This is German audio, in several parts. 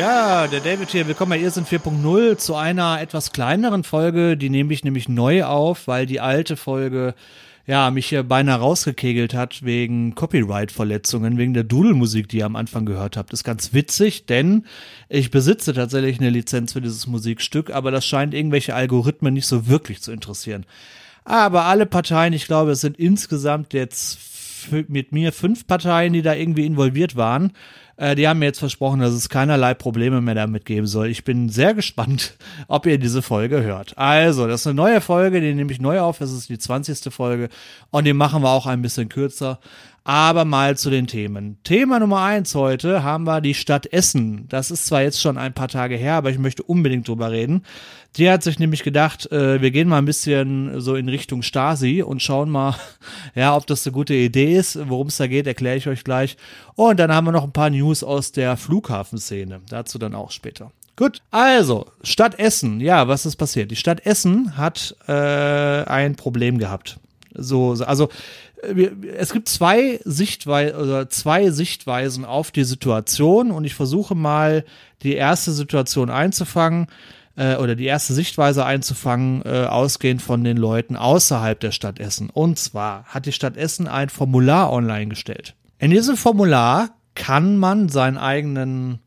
Ja, der David hier. Willkommen bei Ihr sind 4.0 zu einer etwas kleineren Folge. Die nehme ich nämlich neu auf, weil die alte Folge ja, mich hier beinahe rausgekegelt hat wegen Copyright-Verletzungen, wegen der Dudelmusik, die ihr am Anfang gehört habt. Ist ganz witzig, denn ich besitze tatsächlich eine Lizenz für dieses Musikstück, aber das scheint irgendwelche Algorithmen nicht so wirklich zu interessieren. Aber alle Parteien, ich glaube, es sind insgesamt jetzt mit mir fünf Parteien, die da irgendwie involviert waren, äh, die haben mir jetzt versprochen, dass es keinerlei Probleme mehr damit geben soll. Ich bin sehr gespannt, ob ihr diese Folge hört. Also, das ist eine neue Folge, die nehme ich neu auf. Das ist die 20. Folge und die machen wir auch ein bisschen kürzer. Aber mal zu den Themen. Thema Nummer eins heute haben wir die Stadt Essen. Das ist zwar jetzt schon ein paar Tage her, aber ich möchte unbedingt drüber reden. Die hat sich nämlich gedacht, äh, wir gehen mal ein bisschen so in Richtung Stasi und schauen mal, ja, ob das eine gute Idee ist. Worum es da geht, erkläre ich euch gleich. Und dann haben wir noch ein paar News aus der Flughafenszene. Dazu dann auch später. Gut, also Stadt Essen. Ja, was ist passiert? Die Stadt Essen hat äh, ein Problem gehabt. So, also es gibt zwei Sichtweisen oder zwei Sichtweisen auf die Situation und ich versuche mal die erste Situation einzufangen äh, oder die erste Sichtweise einzufangen, äh, ausgehend von den Leuten außerhalb der Stadt Essen. Und zwar hat die Stadt Essen ein Formular online gestellt. In diesem Formular kann man seinen eigenen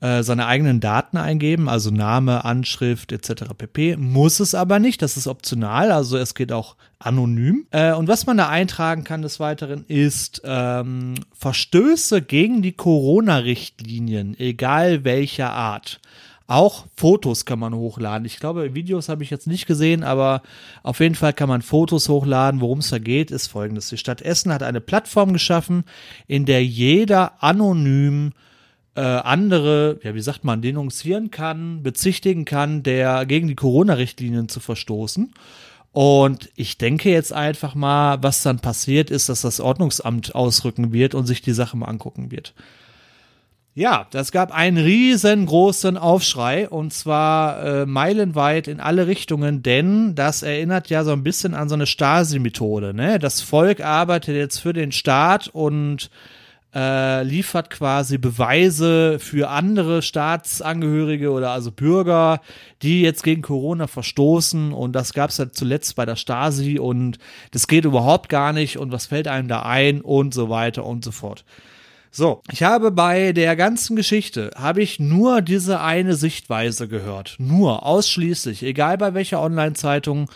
äh, seine eigenen Daten eingeben, also Name, Anschrift etc. pp. Muss es aber nicht, das ist optional, also es geht auch anonym. Äh, und was man da eintragen kann des Weiteren ist ähm, Verstöße gegen die Corona-Richtlinien, egal welcher Art. Auch Fotos kann man hochladen. Ich glaube, Videos habe ich jetzt nicht gesehen, aber auf jeden Fall kann man Fotos hochladen. Worum es da geht, ist folgendes. Die Stadt Essen hat eine Plattform geschaffen, in der jeder anonym äh, andere, ja, wie sagt man, denunzieren kann, bezichtigen kann, der gegen die Corona-Richtlinien zu verstoßen. Und ich denke jetzt einfach mal, was dann passiert ist, dass das Ordnungsamt ausrücken wird und sich die Sache mal angucken wird. Ja, das gab einen riesengroßen Aufschrei und zwar äh, meilenweit in alle Richtungen, denn das erinnert ja so ein bisschen an so eine Stasi-Methode. Ne? Das Volk arbeitet jetzt für den Staat und äh, liefert quasi Beweise für andere Staatsangehörige oder also Bürger, die jetzt gegen Corona verstoßen und das gab es ja zuletzt bei der Stasi und das geht überhaupt gar nicht und was fällt einem da ein und so weiter und so fort. So, ich habe bei der ganzen Geschichte, habe ich nur diese eine Sichtweise gehört. Nur, ausschließlich, egal bei welcher Online-Zeitung,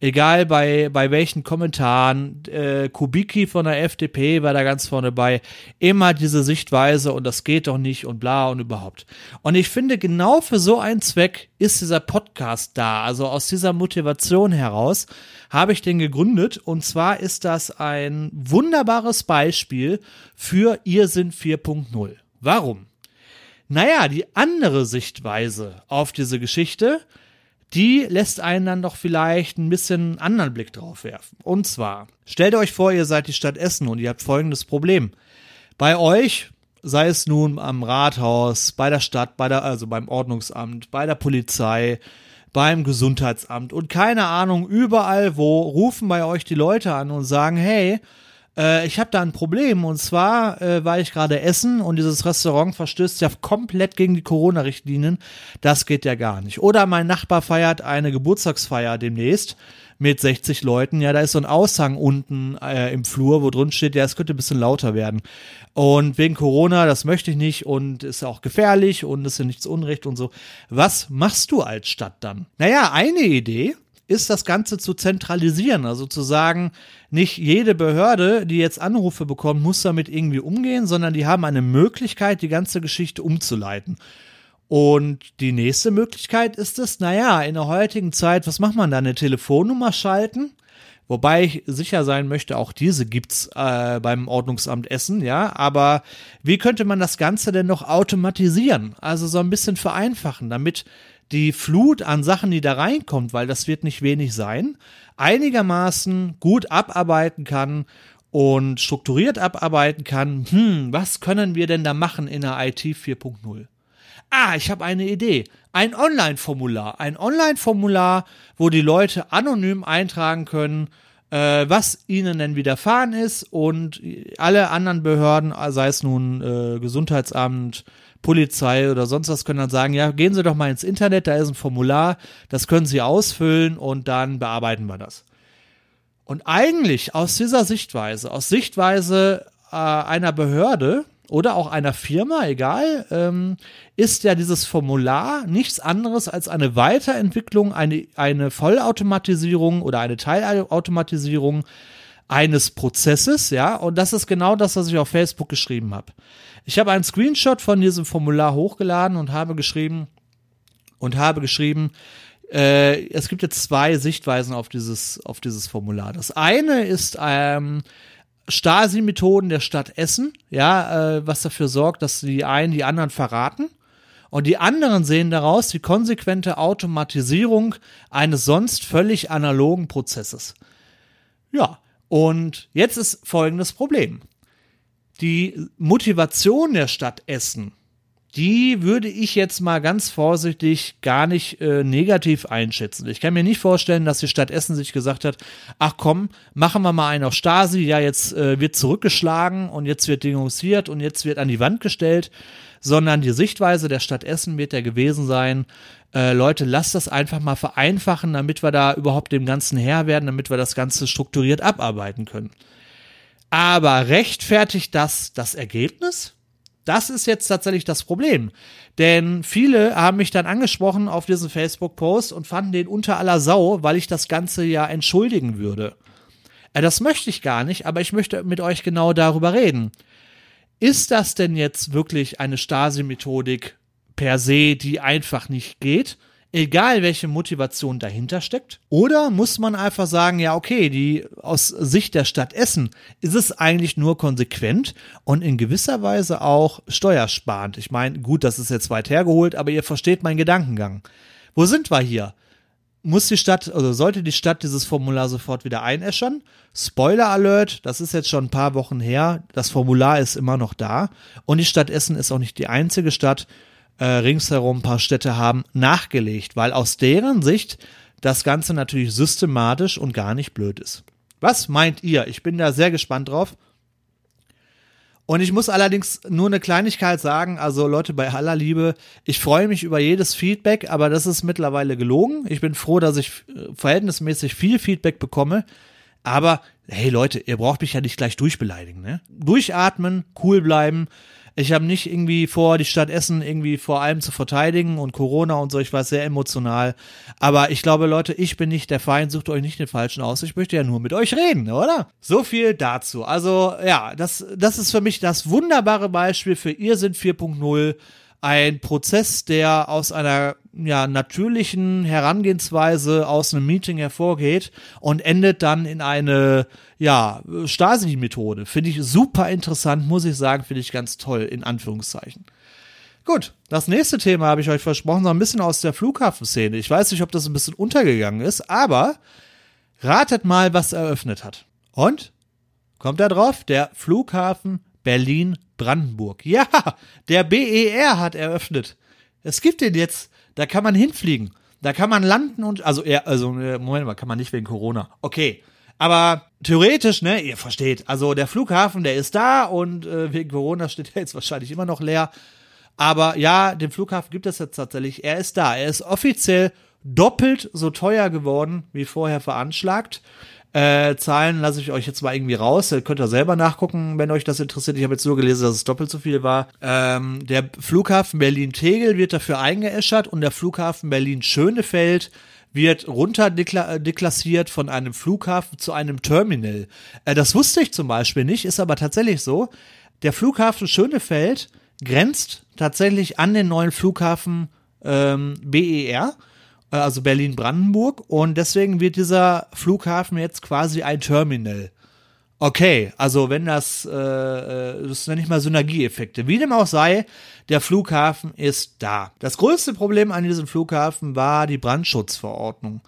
egal bei, bei welchen Kommentaren, äh, Kubicki von der FDP war da ganz vorne bei, immer diese Sichtweise und das geht doch nicht und bla und überhaupt. Und ich finde, genau für so einen Zweck ist dieser Podcast da. Also aus dieser Motivation heraus habe ich den gegründet und zwar ist das ein wunderbares Beispiel für Ihr sind 4.0. Warum? Naja, die andere Sichtweise auf diese Geschichte die lässt einen dann doch vielleicht ein bisschen anderen Blick drauf werfen. Und zwar, stellt euch vor, ihr seid die Stadt Essen und ihr habt folgendes Problem. Bei euch, sei es nun am Rathaus, bei der Stadt, bei der, also beim Ordnungsamt, bei der Polizei, beim Gesundheitsamt und keine Ahnung, überall wo rufen bei euch die Leute an und sagen, hey, äh, ich habe da ein Problem und zwar äh, war ich gerade essen und dieses Restaurant verstößt ja komplett gegen die Corona-Richtlinien. Das geht ja gar nicht. Oder mein Nachbar feiert eine Geburtstagsfeier demnächst mit 60 Leuten. Ja, da ist so ein Aushang unten äh, im Flur, wo drin steht, ja, es könnte ein bisschen lauter werden. Und wegen Corona, das möchte ich nicht und ist auch gefährlich und ist ja nichts Unrecht und so. Was machst du als Stadt dann? Naja, eine Idee ist das Ganze zu zentralisieren. Also zu sagen, nicht jede Behörde, die jetzt Anrufe bekommt, muss damit irgendwie umgehen, sondern die haben eine Möglichkeit, die ganze Geschichte umzuleiten. Und die nächste Möglichkeit ist es, naja, in der heutigen Zeit, was macht man da? Eine Telefonnummer schalten? Wobei ich sicher sein möchte, auch diese gibt's äh, beim Ordnungsamt Essen, ja. Aber wie könnte man das Ganze denn noch automatisieren? Also so ein bisschen vereinfachen, damit die Flut an Sachen, die da reinkommt, weil das wird nicht wenig sein, einigermaßen gut abarbeiten kann und strukturiert abarbeiten kann, hm, was können wir denn da machen in der IT 4.0? Ah, ich habe eine Idee. Ein Online-Formular. Ein Online-Formular, wo die Leute anonym eintragen können, äh, was ihnen denn widerfahren ist und alle anderen Behörden, sei es nun äh, Gesundheitsamt, Polizei oder sonst was können dann sagen, ja, gehen Sie doch mal ins Internet, da ist ein Formular, das können Sie ausfüllen und dann bearbeiten wir das. Und eigentlich aus dieser Sichtweise, aus Sichtweise äh, einer Behörde oder auch einer Firma, egal, ähm, ist ja dieses Formular nichts anderes als eine Weiterentwicklung, eine, eine Vollautomatisierung oder eine Teilautomatisierung eines Prozesses, ja, und das ist genau das, was ich auf Facebook geschrieben habe. Ich habe einen Screenshot von diesem Formular hochgeladen und habe geschrieben und habe geschrieben, äh, es gibt jetzt zwei Sichtweisen auf dieses auf dieses Formular. Das eine ist ähm, Stasi-Methoden der Stadt Essen, ja, äh, was dafür sorgt, dass die einen die anderen verraten. Und die anderen sehen daraus die konsequente Automatisierung eines sonst völlig analogen Prozesses. Ja, und jetzt ist folgendes Problem. Die Motivation der Stadt Essen, die würde ich jetzt mal ganz vorsichtig gar nicht äh, negativ einschätzen. Ich kann mir nicht vorstellen, dass die Stadt Essen sich gesagt hat, ach komm, machen wir mal einen auf Stasi, ja, jetzt äh, wird zurückgeschlagen und jetzt wird denunziert und jetzt wird an die Wand gestellt, sondern die Sichtweise der Stadt Essen wird ja gewesen sein, äh, Leute, lasst das einfach mal vereinfachen, damit wir da überhaupt dem Ganzen Herr werden, damit wir das Ganze strukturiert abarbeiten können. Aber rechtfertigt das das Ergebnis? Das ist jetzt tatsächlich das Problem. Denn viele haben mich dann angesprochen auf diesen Facebook-Post und fanden den unter aller Sau, weil ich das Ganze ja entschuldigen würde. Äh, das möchte ich gar nicht, aber ich möchte mit euch genau darüber reden. Ist das denn jetzt wirklich eine Stasi-Methodik per se, die einfach nicht geht, egal welche Motivation dahinter steckt? Oder muss man einfach sagen, ja, okay, die aus Sicht der Stadt Essen ist es eigentlich nur konsequent und in gewisser Weise auch steuersparend. Ich meine, gut, das ist jetzt weit hergeholt, aber ihr versteht meinen Gedankengang. Wo sind wir hier? Muss die Stadt, also sollte die Stadt dieses Formular sofort wieder einäschern? Spoiler Alert, das ist jetzt schon ein paar Wochen her. Das Formular ist immer noch da. Und die Stadt Essen ist auch nicht die einzige Stadt, äh, ringsherum ein paar Städte haben, nachgelegt, weil aus deren Sicht das Ganze natürlich systematisch und gar nicht blöd ist. Was meint ihr? Ich bin da sehr gespannt drauf. Und ich muss allerdings nur eine Kleinigkeit sagen, also Leute, bei aller Liebe, ich freue mich über jedes Feedback, aber das ist mittlerweile gelogen. Ich bin froh, dass ich äh, verhältnismäßig viel Feedback bekomme. Aber hey Leute, ihr braucht mich ja nicht gleich durchbeleidigen, ne? Durchatmen, cool bleiben. Ich habe nicht irgendwie vor, die Stadt Essen irgendwie vor allem zu verteidigen und Corona und so. Ich war sehr emotional. Aber ich glaube, Leute, ich bin nicht der Feind. Sucht euch nicht den Falschen aus. Ich möchte ja nur mit euch reden, oder? So viel dazu. Also, ja, das, das ist für mich das wunderbare Beispiel für Ihr sind 4.0 ein Prozess, der aus einer ja, natürlichen Herangehensweise aus einem Meeting hervorgeht und endet dann in eine ja, Stasi-Methode. Finde ich super interessant, muss ich sagen, finde ich ganz toll, in Anführungszeichen. Gut, das nächste Thema habe ich euch versprochen, so ein bisschen aus der Flughafenszene. Ich weiß nicht, ob das ein bisschen untergegangen ist, aber ratet mal, was eröffnet hat. Und? Kommt da drauf? Der Flughafen Berlin-Brandenburg. Ja, der BER hat eröffnet. Es gibt den jetzt. Da kann man hinfliegen. Da kann man landen und, also, ja, also, äh, Moment mal, kann man nicht wegen Corona. Okay. Aber theoretisch, ne, ihr versteht, also der Flughafen, der ist da und äh, wegen Corona steht er jetzt wahrscheinlich immer noch leer. Aber ja, den Flughafen gibt es jetzt tatsächlich. Er ist da. Er ist offiziell doppelt so teuer geworden wie vorher veranschlagt. Äh, Zahlen lasse ich euch jetzt mal irgendwie raus. Ihr könnt ihr selber nachgucken, wenn euch das interessiert. Ich habe jetzt nur gelesen, dass es doppelt so viel war. Ähm, der Flughafen Berlin-Tegel wird dafür eingeäschert und der Flughafen Berlin-Schönefeld wird runter deklassiert von einem Flughafen zu einem Terminal. Äh, das wusste ich zum Beispiel nicht, ist aber tatsächlich so. Der Flughafen Schönefeld grenzt tatsächlich an den neuen Flughafen ähm, BER äh, also Berlin-Brandenburg. Und deswegen wird dieser Flughafen jetzt quasi ein Terminal. Okay, also wenn das, äh, äh, das ja nicht mal Synergieeffekte. Wie dem auch sei, der Flughafen ist da. Das größte Problem an diesem Flughafen war die Brandschutzverordnung.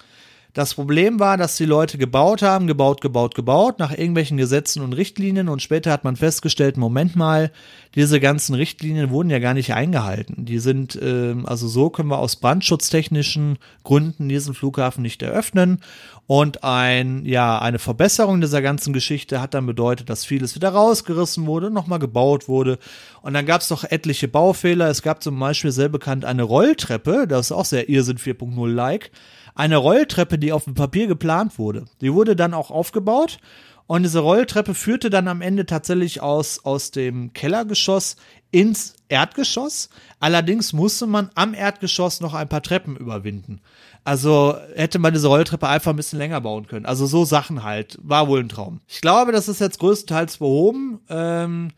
Das Problem war, dass die Leute gebaut haben, gebaut, gebaut, gebaut, nach irgendwelchen Gesetzen und Richtlinien und später hat man festgestellt, Moment mal, diese ganzen Richtlinien wurden ja gar nicht eingehalten. Die sind, äh, also so können wir aus brandschutztechnischen Gründen diesen Flughafen nicht eröffnen. Und ein, ja, eine Verbesserung dieser ganzen Geschichte hat dann bedeutet, dass vieles wieder rausgerissen wurde, nochmal gebaut wurde. Und dann gab es doch etliche Baufehler. Es gab zum Beispiel sehr bekannt eine Rolltreppe, das ist auch sehr Irrsinn 4.0-like. Eine Rolltreppe, die auf dem Papier geplant wurde. Die wurde dann auch aufgebaut und diese Rolltreppe führte dann am Ende tatsächlich aus, aus dem Kellergeschoss ins Erdgeschoss. Allerdings musste man am Erdgeschoss noch ein paar Treppen überwinden. Also hätte man diese Rolltreppe einfach ein bisschen länger bauen können. Also so Sachen halt. War wohl ein Traum. Ich glaube, das ist jetzt größtenteils behoben. Ähm,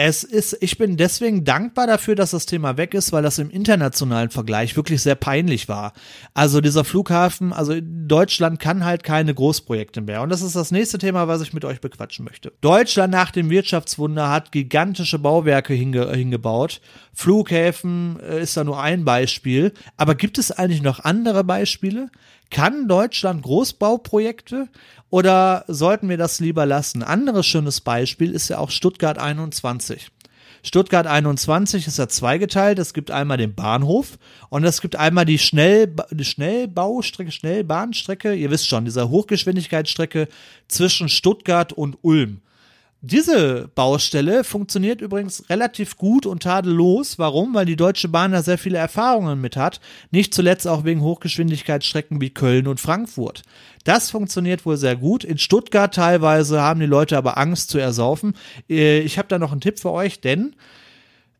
es ist, ich bin deswegen dankbar dafür, dass das Thema weg ist, weil das im internationalen Vergleich wirklich sehr peinlich war. Also dieser Flughafen, also Deutschland kann halt keine Großprojekte mehr. Und das ist das nächste Thema, was ich mit euch bequatschen möchte. Deutschland nach dem Wirtschaftswunder hat gigantische Bauwerke hinge hingebaut. Flughäfen äh, ist da nur ein Beispiel. Aber gibt es eigentlich noch andere Beispiele? Kann Deutschland Großbauprojekte oder sollten wir das lieber lassen? Anderes schönes Beispiel ist ja auch Stuttgart 21. Stuttgart 21 ist ja zweigeteilt. Es gibt einmal den Bahnhof und es gibt einmal die, Schnell, die Schnellbaustrecke, Schnellbahnstrecke. Ihr wisst schon, diese Hochgeschwindigkeitsstrecke zwischen Stuttgart und Ulm. Diese Baustelle funktioniert übrigens relativ gut und tadellos. Warum? Weil die Deutsche Bahn da sehr viele Erfahrungen mit hat. Nicht zuletzt auch wegen Hochgeschwindigkeitsstrecken wie Köln und Frankfurt. Das funktioniert wohl sehr gut. In Stuttgart teilweise haben die Leute aber Angst zu ersaufen. Äh, ich habe da noch einen Tipp für euch, denn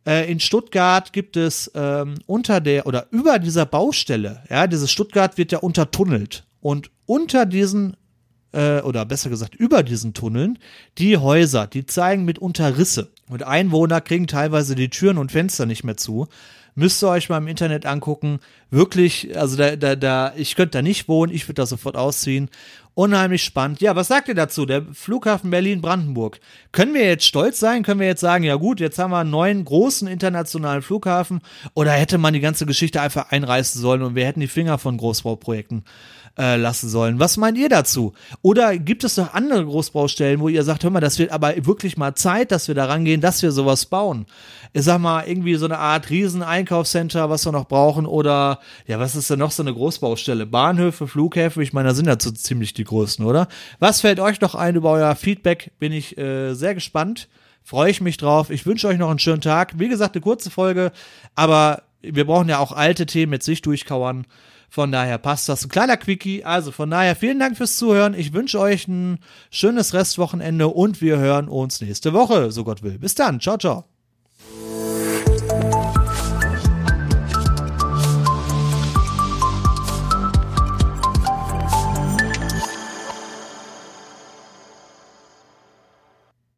äh, in Stuttgart gibt es ähm, unter der oder über dieser Baustelle, ja, dieses Stuttgart wird ja untertunnelt. Und unter diesen äh, oder besser gesagt über diesen Tunneln, die Häuser, die zeigen mitunter Risse. Und Einwohner kriegen teilweise die Türen und Fenster nicht mehr zu. Müsst ihr euch mal im Internet angucken. Wirklich, also da, da, da, ich könnte da nicht wohnen, ich würde da sofort ausziehen. Unheimlich spannend. Ja, was sagt ihr dazu? Der Flughafen Berlin-Brandenburg. Können wir jetzt stolz sein? Können wir jetzt sagen, ja gut, jetzt haben wir einen neuen großen internationalen Flughafen? Oder hätte man die ganze Geschichte einfach einreißen sollen und wir hätten die Finger von Großbauprojekten äh, lassen sollen. Was meint ihr dazu? Oder gibt es noch andere Großbaustellen, wo ihr sagt, hör mal, das wird aber wirklich mal Zeit, dass wir da rangehen, dass wir sowas bauen? Ich sag mal, irgendwie so eine Art Riesen-Einkaufscenter, was wir noch brauchen, oder ja, was ist denn noch so eine Großbaustelle? Bahnhöfe, Flughäfen, ich meine, da sind ja so ziemlich die größten, oder? Was fällt euch noch ein über euer Feedback? Bin ich äh, sehr gespannt. Freue ich mich drauf. Ich wünsche euch noch einen schönen Tag. Wie gesagt, eine kurze Folge, aber wir brauchen ja auch alte Themen mit sich durchkauern. Von daher passt das. Ein kleiner Quickie. Also von daher vielen Dank fürs Zuhören. Ich wünsche euch ein schönes Restwochenende und wir hören uns nächste Woche, so Gott will. Bis dann. Ciao, ciao.